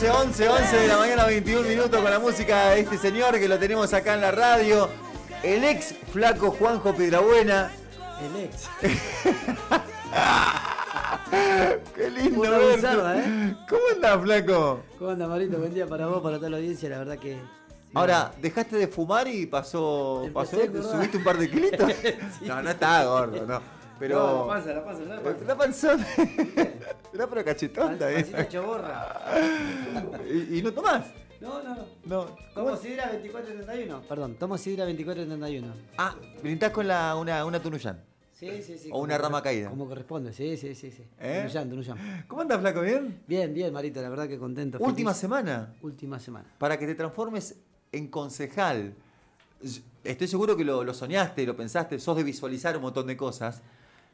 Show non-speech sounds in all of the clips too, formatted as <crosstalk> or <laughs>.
11, 11, 11 de la mañana, 21 minutos con la música de este señor que lo tenemos acá en la radio. El ex flaco Juanjo Piedrabuena. El ex. <laughs> Qué lindo Una verte. bizarra, ¿eh? ¿Cómo andás, flaco? ¿Cómo anda, Marito? Buen día para vos, para toda la audiencia. La verdad que. Ahora, ¿dejaste de fumar y pasó, Empecé subiste un par de kilitos? <laughs> Sí. No, no está gordo, no. Pero. No, la panza, la panza, la panza. La panzón. Era pero Pan- también. Pancita choborra. ¿Y, y no tomás? No, no. No. Tomo sidra 24-31. Perdón, tomo sidra 24-31. Ah, brindás con la, una, una tunuyán. Sí, sí, sí. O una rama caída. Como corresponde, sí, sí, sí. sí. ¿Eh? Tunuyán, Tunuyán. ¿Cómo andas, flaco? ¿Bien? Bien, bien, Marito, la verdad que contento. Última feliz. semana. Última semana. Para que te transformes en concejal. Estoy seguro que lo, lo soñaste, lo pensaste, sos de visualizar un montón de cosas.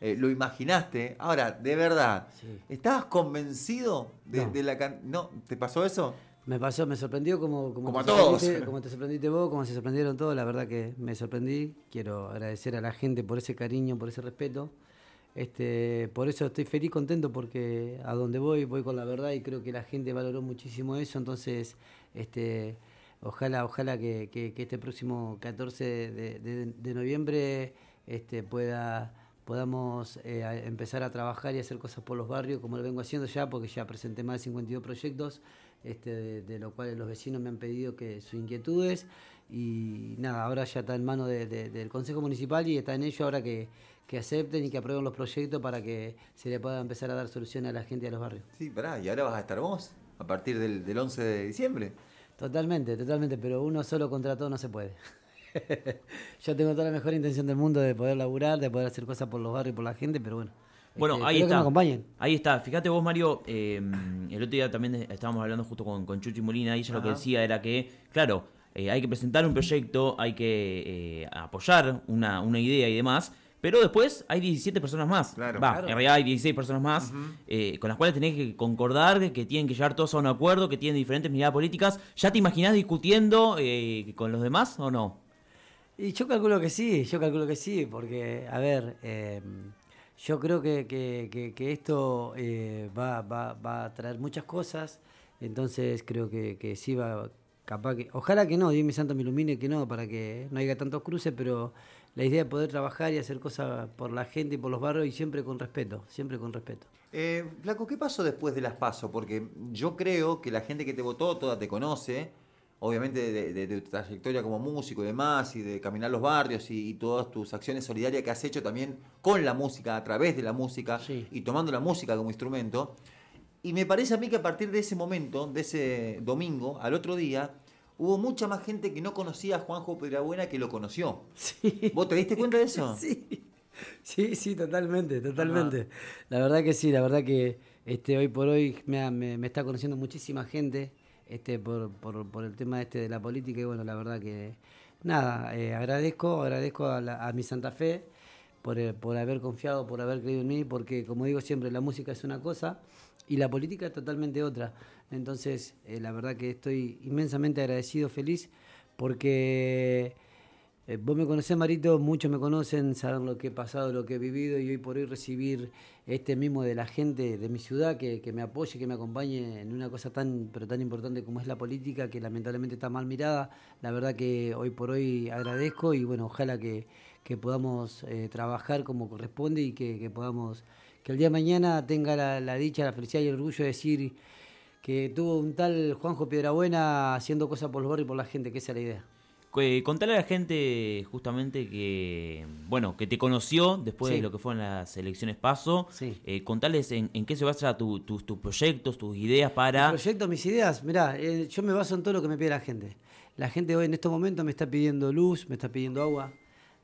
Eh, lo imaginaste. Ahora, de verdad, Sí. ¿estabas convencido de, No. de la can- ¿No? ¿Te pasó eso? Me pasó, me sorprendió como, como, a todos. Como te sorprendiste vos, como se sorprendieron todos. La verdad que me sorprendí. Quiero agradecer a la gente por ese cariño, por ese respeto. Este, por eso estoy feliz, contento, porque a donde voy, voy con la verdad y creo que la gente valoró muchísimo eso. Entonces, este, ojalá, ojalá que, que- que este próximo 14 de, de- de noviembre este, pueda podamos eh, a- empezar a trabajar y hacer cosas por los barrios, como lo vengo haciendo ya, porque ya presenté más de 52 proyectos, este, de, de los cuales los vecinos me han pedido que sus inquietudes, y nada, ahora ya está en manos de- de- del Consejo Municipal y está en ello ahora que, que acepten y que aprueben los proyectos para que se le pueda empezar a dar soluciones a la gente a los barrios. Sí, pará, y ahora vas a estar vos a partir del, del 11 de diciembre. Totalmente, totalmente, pero uno solo contra todo no se puede. <laughs> Yo tengo toda la mejor intención del mundo de poder laburar, de poder hacer cosas por los barrios y por la gente, pero bueno. Bueno, este, ahí que está. me acompañen. Ahí está. Fíjate vos, Mario, eh, el otro día también estábamos hablando justo con, con Chuchi Molina y ella lo que decía era que, claro, eh, hay que presentar un proyecto, hay que eh, apoyar una, una idea y demás, pero después hay 17 personas más. Claro. Va, Claro. en realidad hay 16 personas más eh, con las cuales tenés que concordar, que tienen que llegar todos a un acuerdo, que tienen diferentes miradas políticas. ¿Ya te imaginás discutiendo eh, con los demás o no? Y yo calculo que sí, yo calculo que sí, porque, a ver, eh, yo creo que, que- que- esto eh, va, va- va a traer muchas cosas, entonces creo que, que sí va, capaz que, ojalá que no, Dios mi santo me ilumine que no, para que no haya tantos cruces, pero la idea de poder trabajar y hacer cosas por la gente y por los barrios y siempre con respeto, siempre con respeto. Eh, Flaco, ¿qué pasó después de las PASO? Porque yo creo que la gente que te votó toda te conoce, obviamente de, de- de tu trayectoria como músico y demás, y de caminar los barrios y, y todas tus acciones solidarias que has hecho también con la música, a través de la música Sí. y tomando la música como instrumento. Y me parece a mí que a partir de ese momento, de ese domingo, al otro día, hubo mucha más gente que no conocía a Juanjo Pedrabuena que lo conoció. Sí. ¿Vos te diste cuenta de eso? <laughs> Sí, sí, sí, totalmente, totalmente. La verdad que sí, la verdad que este hoy por hoy me, me- me está conociendo muchísima gente este por, por, el tema este de la política y bueno, la verdad que nada, eh, agradezco, agradezco a, la- mi Santa Fe por, eh, por haber confiado, por haber creído en mí, porque como digo siempre, la música es una cosa y la política es totalmente otra. Entonces, eh, la verdad que estoy inmensamente agradecido, feliz, porque eh, vos me conocés, Marito, muchos me conocen, saben lo que he pasado, lo que he vivido y hoy por hoy recibir este mismo de la gente de mi ciudad que, que me apoye, que me acompañe en una cosa tan, pero tan importante como es la política, que lamentablemente está mal mirada. La verdad que hoy por hoy agradezco y bueno, ojalá que, que podamos eh, trabajar como corresponde y que, que podamos, que el día de mañana tenga la, dicha, la felicidad y el orgullo de decir que tuvo un tal Juanjo Piedrabuena haciendo cosas por los barrios y por la gente, que esa es la idea. Eh, contale a la gente justamente que, bueno, que te conoció después Sí. de lo que fueron las elecciones PASO. Sí. Eh, contales en, en qué se basa tu- tus proyectos, tus ideas para... Mi proyecto, mis ideas, mirá, eh, yo me baso en todo lo que me pide la gente. La gente hoy en estos momentos me está pidiendo luz, me está pidiendo agua,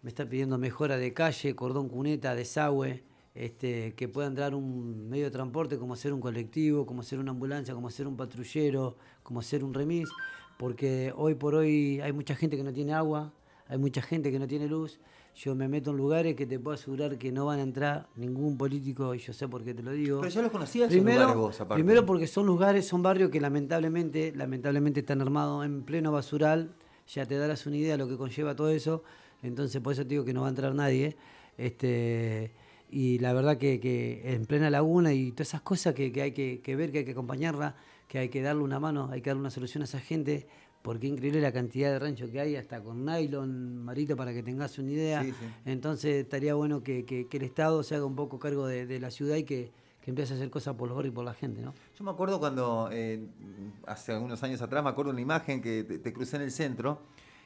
me está pidiendo mejora de calle, cordón cuneta, desagüe, este, que pueda entrar un medio de transporte como ser un colectivo, como ser una ambulancia, como ser un patrullero, como ser un remis, porque hoy por hoy hay mucha gente que no tiene agua, hay mucha gente que no tiene luz. Yo me meto en lugares que te puedo asegurar que no van a entrar ningún político, y yo sé por qué te lo digo. Pero ya los conocías Primero, lugares vos, aparte. primero porque son lugares, son barrios que lamentablemente, lamentablemente están armados en pleno basural. Ya te darás una idea de lo que conlleva todo eso. Entonces, por eso te digo que no va a entrar nadie. Este, y la verdad que, que en plena laguna y todas esas cosas que, que hay que, que ver, que hay que acompañarla, que hay que darle una mano, hay que darle una solución a esa gente, porque es increíble la cantidad de ranchos que hay, hasta con nylon, Marito, para que tengas una idea. Sí, sí. Entonces estaría bueno que, que- que el Estado se haga un poco cargo de, de la ciudad y que, que empiece a hacer cosas por los barrios y por la gente, ¿no? Yo me acuerdo cuando, eh, hace algunos años atrás, me acuerdo una imagen que te, te crucé en el centro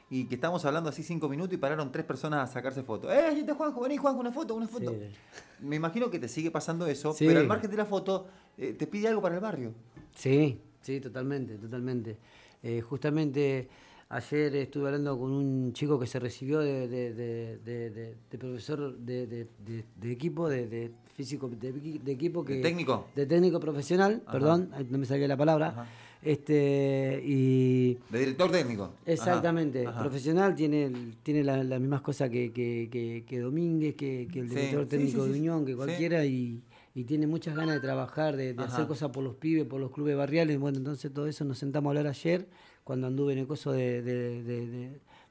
y que estábamos hablando así cinco minutos y pararon tres personas a sacarse fotos. ¡Eh, ahí está Juanjo! Vení, Juanjo, una foto, una foto. Sí. Me imagino que te sigue pasando eso, Sí. pero al margen de la foto, eh, te pide algo para el barrio. Sí, sí, totalmente, totalmente. Eh, justamente ayer estuve hablando con un chico que se recibió de, de- de- de- profesor de, equipo, de, físico, de, equi- de equipo que... ¿De técnico? De técnico profesional, Ajá. perdón, no me salía la palabra. Ajá. Este, y De director técnico. Exactamente, ajá. profesional tiene, tiene la- las mismas cosas que, que, que- que Domínguez, que, que el director sí, técnico sí, de Unión, que cualquiera, y, y tiene muchas ganas de trabajar, de, hacer cosas por los pibes, por los clubes barriales. Bueno, entonces todo eso nos sentamos a hablar ayer, cuando anduve en el coso de, de-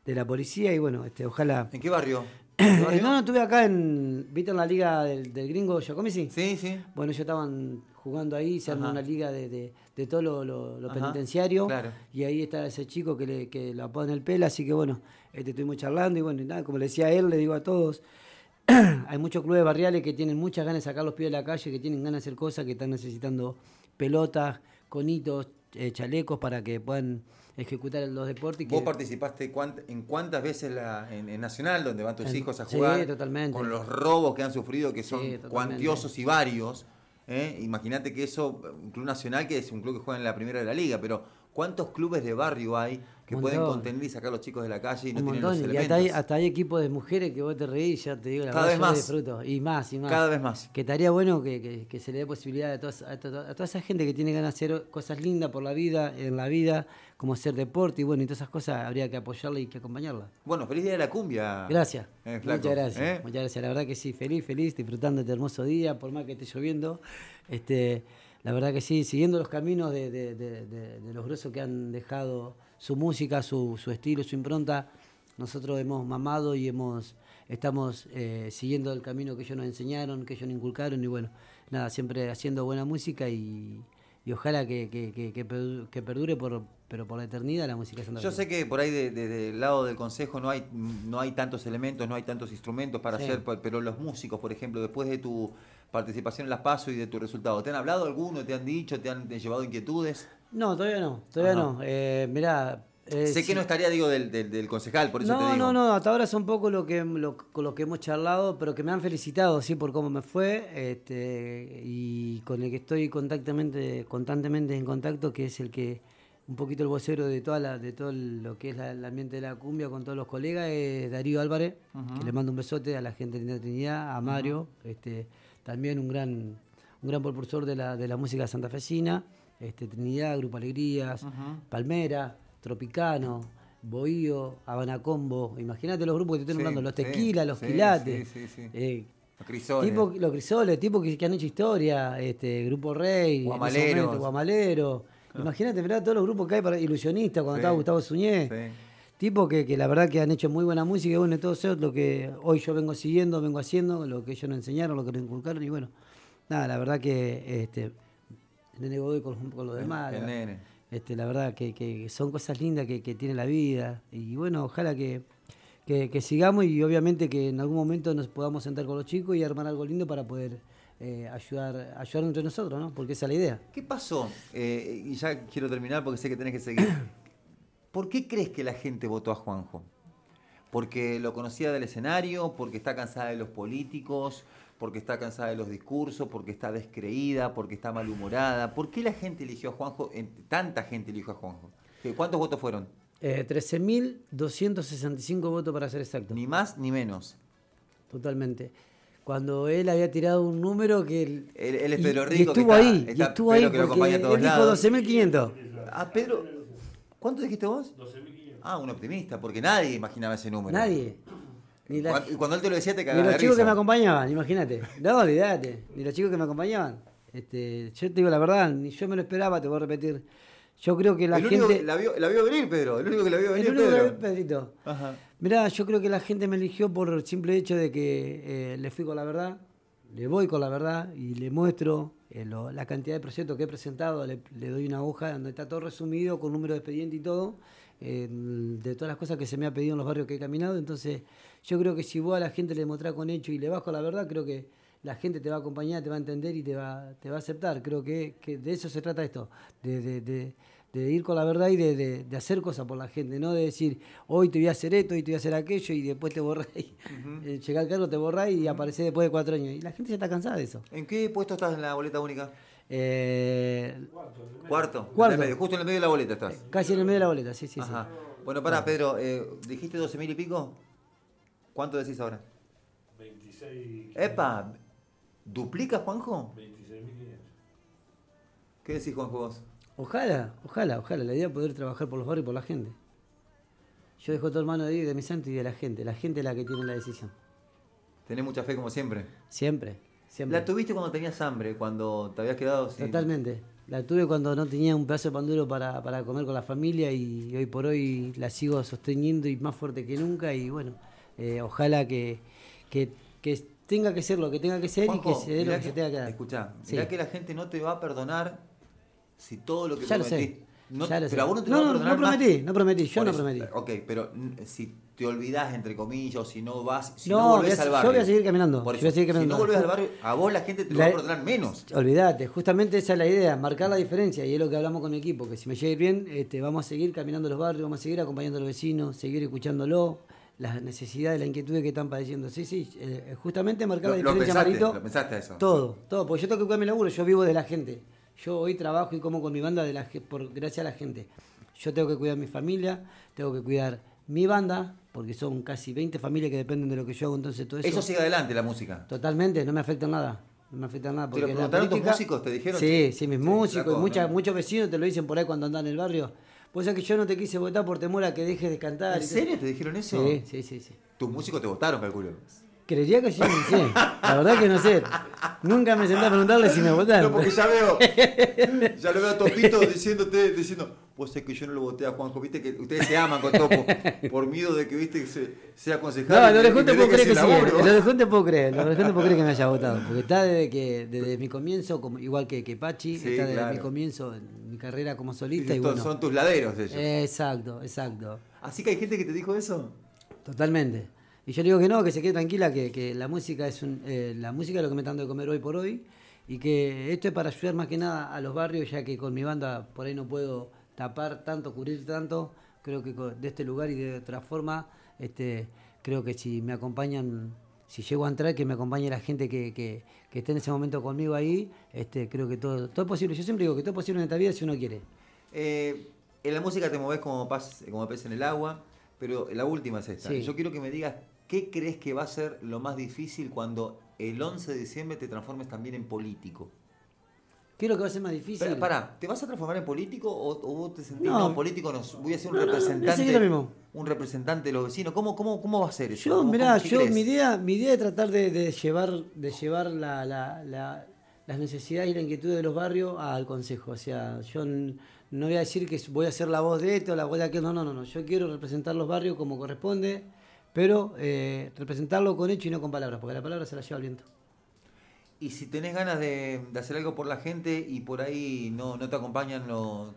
de- la policía, y bueno, este, ojalá... ¿En qué barrio? <clears throat> ¿En qué barrio? no, no, estuve acá en, ¿viste en la liga del, del gringo Giacomici? Sí, sí. Bueno, ellos estaban jugando ahí, se armó Ajá. una liga de, de- de todo lo, lo- lo penitenciario. claro. Y ahí está ese chico que le, que la pone el pelo, así que bueno, este, estuvimos charlando y bueno, nada, como le decía a él, le digo a todos, <clears throat> hay muchos clubes barriales que tienen muchas ganas de sacar los pies de la calle, que tienen ganas de hacer cosas, que están necesitando pelotas, conitos, eh, chalecos para que puedan ejecutar los deportes. ¿Vos que- participaste cuánt- en cuántas veces la- en, en Nacional, donde van tus En- hijos a sí, jugar? totalmente. Con los robos que han sufrido, que son Sí, cuantiosos y varios. ¿Eh? Imagínate que eso, un club nacional que es un club que juega en la primera de la liga, pero ¿cuántos clubes de barrio hay que pueden contener y sacar a los chicos de la calle y no un tienen montón, los y elementos? hasta hay, hasta hay equipos de mujeres que vos te reís, ya te digo, la Cada verdad vez yo más. disfruto. Y más, y más. Cada vez más. Que estaría bueno que, que- que se le dé posibilidad a, todas- a, to- a toda esa gente que tiene ganas de hacer cosas lindas por la vida, en la vida, como hacer deporte y bueno, y todas esas cosas habría que apoyarla y que acompañarla. Bueno, feliz día de la cumbia. Gracias. Eh, Muchas gracias. ¿eh? Muchas gracias. La verdad que sí, feliz, feliz, disfrutando de este hermoso día, por más que esté lloviendo. Este, la verdad que sí, siguiendo los caminos de, de- de- de- de los grosos que han dejado su música, su, su estilo, su impronta. Nosotros hemos mamado y hemos estamos eh, siguiendo el camino que ellos nos enseñaron, que ellos nos inculcaron y bueno, nada, siempre haciendo buena música y, y ojalá que, que- que- que perdu- que perdure por, pero por la eternidad la música Yo sé que por ahí de- de- del lado del consejo no hay, no hay tantos elementos, no hay tantos instrumentos para Sí. hacer, pe- pero los músicos, por ejemplo, después de tu participación en las PASO y de tu resultado, ¿te han hablado alguno? ¿Te han dicho? ¿Te han llevado inquietudes? No, todavía no, todavía Ajá. no. Eh, mirá, eh, sé sí- que no estaría, digo, del, del- del concejal, por eso no, te digo. no, no, hasta ahora es un poco lo que, lo, con lo que hemos charlado, pero que me han felicitado, sí, por cómo me fue, este, y con el que estoy constantemente, constantemente en contacto, que es el que, un poquito el vocero de toda la, de todo lo que es la- el ambiente de la cumbia con todos los colegas, es Darío Álvarez, que le mando un besote a la gente de Linda Trinidad, a Mario, este, también un gran, un gran propulsor de la, de la música santafesina, este, Trinidad, Grupo Alegrías, Palmera, Tropicano, Bohío, Habana Combo. Imagínate los grupos que te estoy Sí, nombrando, los sí, Tequila, los sí, Quilates. sí, sí, sí. eh, Los crisoles. tipo, los Crisoles, tipo que, que han hecho historia, este, Grupo Rey, momento, Guamalero. Imagínate, mirá todos los grupos que hay para ilusionistas cuando Sí. estaba Gustavo Suñé. Tipo que, que la verdad que han hecho muy buena música y bueno, todo eso es lo que hoy yo vengo siguiendo, vengo haciendo, lo que ellos nos enseñaron, lo que nos inculcaron y bueno, nada, la verdad que este, el nene Godoy con, con los demás. el la- nene. Este, la verdad que, que son cosas lindas que, que tiene la vida y bueno, ojalá que, que, que sigamos y obviamente que en algún momento nos podamos sentar con los chicos y armar algo lindo para poder eh, ayudar, ayudar entre nosotros, ¿no? Porque esa es la idea. ¿Qué pasó? Eh, y ya quiero terminar porque sé que tenés que seguir. ¿Por qué crees que la gente votó a Juanjo? ¿Porque lo conocía del escenario? ¿Porque está cansada de los políticos? ¿Porque está cansada de los discursos? ¿Porque está descreída? ¿Porque está malhumorada? ¿Por qué la gente eligió a Juanjo? Tanta gente eligió a Juanjo. ¿Qué- ¿Cuántos votos fueron? Eh, 13.265 votos para ser exacto. Ni más ni menos. Totalmente. Cuando él había tirado un número que... Él, Él- él es Pedro y Rico, que estuvo está- ahí, y estuvo Pedro ahí que lo porque acompaña a todos él dijo lados. 12.500. Ah, Pedro. ¿Cuánto dijiste vos? 12.500. Ah, un optimista, porque nadie imaginaba ese número. Nadie. Ni, la- Cuando, y cuando él te lo decía, te ni cagaba los de chicos que risa. me acompañaban, imagínate. No, olvídate. Ni los chicos que me acompañaban. Este, yo te digo la verdad, ni yo me lo esperaba, te voy a repetir. Yo creo que la el gente... único que la vio, la vio venir, Pedro. El único que la vio venir, El único Pedro. que- Pedrito. Ajá. Mirá, yo creo que la gente me eligió por el simple hecho de que eh, le fui con la verdad, le voy con la verdad y le muestro eh, la cantidad de proyectos que he presentado, le, doy una hoja donde está todo resumido, con número de expediente y todo, eh, de todas las cosas que se me ha pedido en los barrios que he caminado. Entonces, yo creo que si vos a la gente le mostrás con hecho y le vas con la verdad, creo que la gente te va a acompañar, te va a entender y te va, te va a aceptar. Creo que, de eso se trata esto, de ir con la verdad y de, de- de hacer cosas por la gente, no de decir, hoy te voy a hacer esto, hoy te voy a hacer aquello y después te borrás. y, eh, Llega al cargo, te borrás y aparece después de cuatro años. Y la gente ya está cansada de eso. ¿En qué puesto estás en la boleta única? Eh, Cuarto. Cuarto. En el medio, justo en el medio de la boleta estás. casi en el medio de la boleta, sí, sí, sí. Bueno, pará, Pedro, eh, dijiste 12 mil y pico. ¿Cuánto decís ahora? 26. ¡Epa! ¿Duplica, Juanjo? 26.500. ¿Qué decís, Juanjo, vos? Ojalá, ojalá, ojalá. La idea es poder trabajar por los barrios y por la gente. Yo dejo todo en mano de Dios, y de mi santo y de la gente. La gente es la que tiene la decisión. Tenés mucha fe como siempre. Siempre, siempre. ¿La tuviste cuando tenías hambre? Cuando te habías quedado sin... Totalmente. La tuve cuando no tenía un pedazo de pan duro para, para comer con la familia y hoy por hoy la sigo sosteniendo y más fuerte que nunca. Y bueno, eh, ojalá que, que, que tenga que ser lo que tenga que ser y que se dé lo que, se tenga que dar. Escuchá, Sí. mirá que la gente no te va a perdonar si todo lo que Ya lo. No, Ya lo sé. pero a vos no te No, a no, no perdonar más- prometí, no prometí, yo Por no eso, prometí. Ok, pero si te olvidás, entre comillas, o si no vas, si No, no, volvés a- al yo barrio. voy a seguir caminando, Por yo eso, voy a seguir Si caminando. no volvés al barrio, a vos la gente te lo La- va a perdonar menos. Olvídate, justamente esa es la idea, marcar la diferencia y es lo que hablamos con mi equipo, que si me llega ir bien, este, vamos a seguir caminando los barrios, vamos a seguir acompañando a los vecinos, seguir escuchándolo, las necesidades, las inquietudes que están padeciendo. Sí, sí, eh, justamente marcar Lo, la lo diferencia, pensaste, Marito. lo pensaste eso. Todo, todo, porque yo tengo que cuidar mi laburo, yo vivo de la gente. Yo hoy trabajo y como con mi banda de la, por, gracias a la gente. Yo tengo que cuidar mi familia, tengo que cuidar mi banda, porque son casi 20 familias que dependen de lo que yo hago, entonces todo eso... Eso sigue adelante, la música. Totalmente, no me afecta en nada. No me afecta en nada. ¿Te lo Porque preguntaron tus política- músicos? ¿Te dijeron? Sí, sí, mis Sí, músicos flaco, y muchas, ¿no? muchos vecinos te lo dicen por ahí cuando andan en el barrio. Pues es que yo no te quise votar por temor a que dejes de cantar. ¿En serio te dijeron eso? Sí, sí, sí, sí. Tus músicos te votaron, calculo. Creería que sí, no sé. La verdad que no sé. Nunca me senté a preguntarle si me votaron. No, porque ya veo, <laughs> ya lo veo a Topito diciéndote, diciendo, vos sé que yo no lo voté a Juanjo, viste que ustedes se aman con Topo, por miedo de que, viste, que se, sea concejal. No, lo que- de y te puedo creer que sí. Lo de te puedo creer. Lo de te puedo creer que me haya votado. Porque está desde que desde mi comienzo, como, igual que, que Pachi, Sí, está desde claro. mi comienzo en mi carrera como solista. Y bueno. son tus laderos ellos. Exacto, exacto. Así que hay gente que te dijo eso. Totalmente. Y yo digo que no, que se quede tranquila, que, que la música es un, eh, la música es lo que me está de comer hoy por hoy y que esto es para ayudar más que nada a los barrios, ya que con mi banda por ahí no puedo tapar tanto, cubrir tanto. Creo que de este lugar y de otra forma, este, creo que si me acompañan, si llego a entrar, que me acompañe la gente que, que, que esté en ese momento conmigo ahí, este, creo que todo, todo es posible. Yo siempre digo que todo es posible en esta vida si uno quiere. Eh, en la música te moves como, como pez en el agua, pero la última es esta. Sí. Yo quiero que me digas, ¿qué crees que va a ser lo más difícil cuando el 11 de diciembre te transformes también en político? ¿Qué es lo que va a ser más difícil? Pero, pará, ¿te vas a transformar en político o, o vos te sentís No. no, político? No, voy a ser un No, no, no, representante. seguir lo mismo. Un representante de los vecinos. ¿Cómo, cómo, cómo va a ser eso? Yo, ¿Cómo- mirá, cómo- yo, crees? mi idea, mi idea es tratar de, de llevar, de llevar la, la- la- las necesidades y la inquietud de los barrios al consejo. O sea, yo no voy a decir que voy a ser la voz de esto o la voz de aquel, no, no, no, no. Yo quiero representar los barrios como corresponde, pero eh, representarlo con hecho y no con palabras, porque la palabra se la lleva el viento. Y si tenés ganas de, de hacer algo por la gente y por ahí no, no te acompañan los...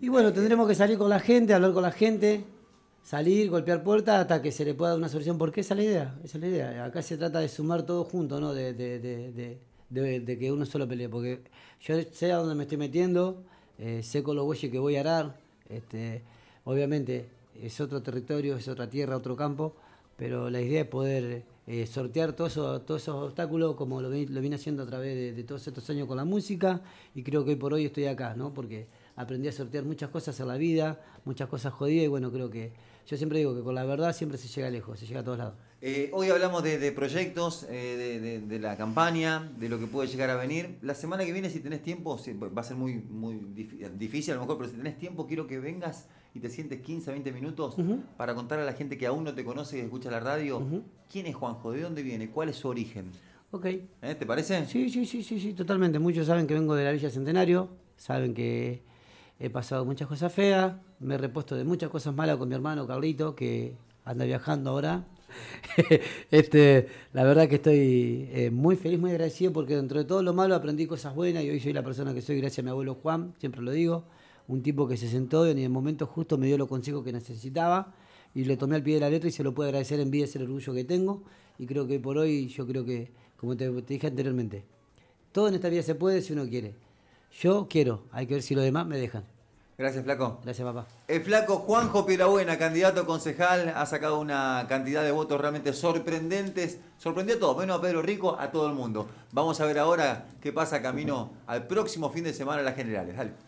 Y bueno, tendremos que salir con la gente, hablar con la gente, salir, golpear puertas hasta que se le pueda dar una solución, porque esa es la idea, esa es la idea. Acá se trata de sumar todo junto, ¿no? De, de, de, de, de- de que uno solo pelee, porque yo sé a dónde me estoy metiendo, eh, sé con los bueyes que voy a arar, este, obviamente es otro territorio, es otra tierra, otro campo, pero la idea es poder eh, sortear todos esos obstáculos como lo, lo vine haciendo a través de, de todos estos años con la música y creo que hoy por hoy estoy acá, ¿no? Porque aprendí a sortear muchas cosas en la vida, muchas cosas jodidas y bueno, creo que yo siempre digo que con la verdad siempre se llega lejos, se llega a todos lados. Eh, hoy hablamos de, de proyectos, eh, de, de- de la campaña, de lo que puede llegar a venir. La semana que viene, si tenés tiempo, va a ser muy, muy dif- difícil a lo mejor, pero si tenés tiempo, quiero que vengas y te sientes 15, 20 minutos para contar a la gente que aún no te conoce y escucha la radio, quién es Juanjo, de dónde viene, cuál es su origen. Ok. ¿Eh? ¿Te parece? Sí, sí, sí, sí, sí, totalmente. Muchos saben que vengo de la Villa Centenario, saben que he pasado muchas cosas feas, me he repuesto de muchas cosas malas con mi hermano Carlito, que anda viajando ahora. <laughs> este, la verdad que estoy eh, muy feliz, muy agradecido porque dentro de todo lo malo aprendí cosas buenas y hoy soy la persona que soy gracias a mi abuelo Juan, siempre lo digo, un tipo que se sentó y en el momento justo me dio los consejos que necesitaba y le tomé al pie de la letra y se lo puedo agradecer en vida, es el orgullo que tengo y creo que por hoy yo creo que, como te, te dije anteriormente, todo en esta vida se puede si uno quiere. Yo quiero, hay que ver si los demás me dejan. Gracias, Flaco. Gracias, papá. El flaco Juanjo Piedrabuena, candidato a concejal, ha sacado una cantidad de votos realmente sorprendentes. Sorprendió a todos, menos a Pedro Rico, a todo el mundo. Vamos a ver ahora qué pasa camino al próximo fin de semana a las generales. Dale.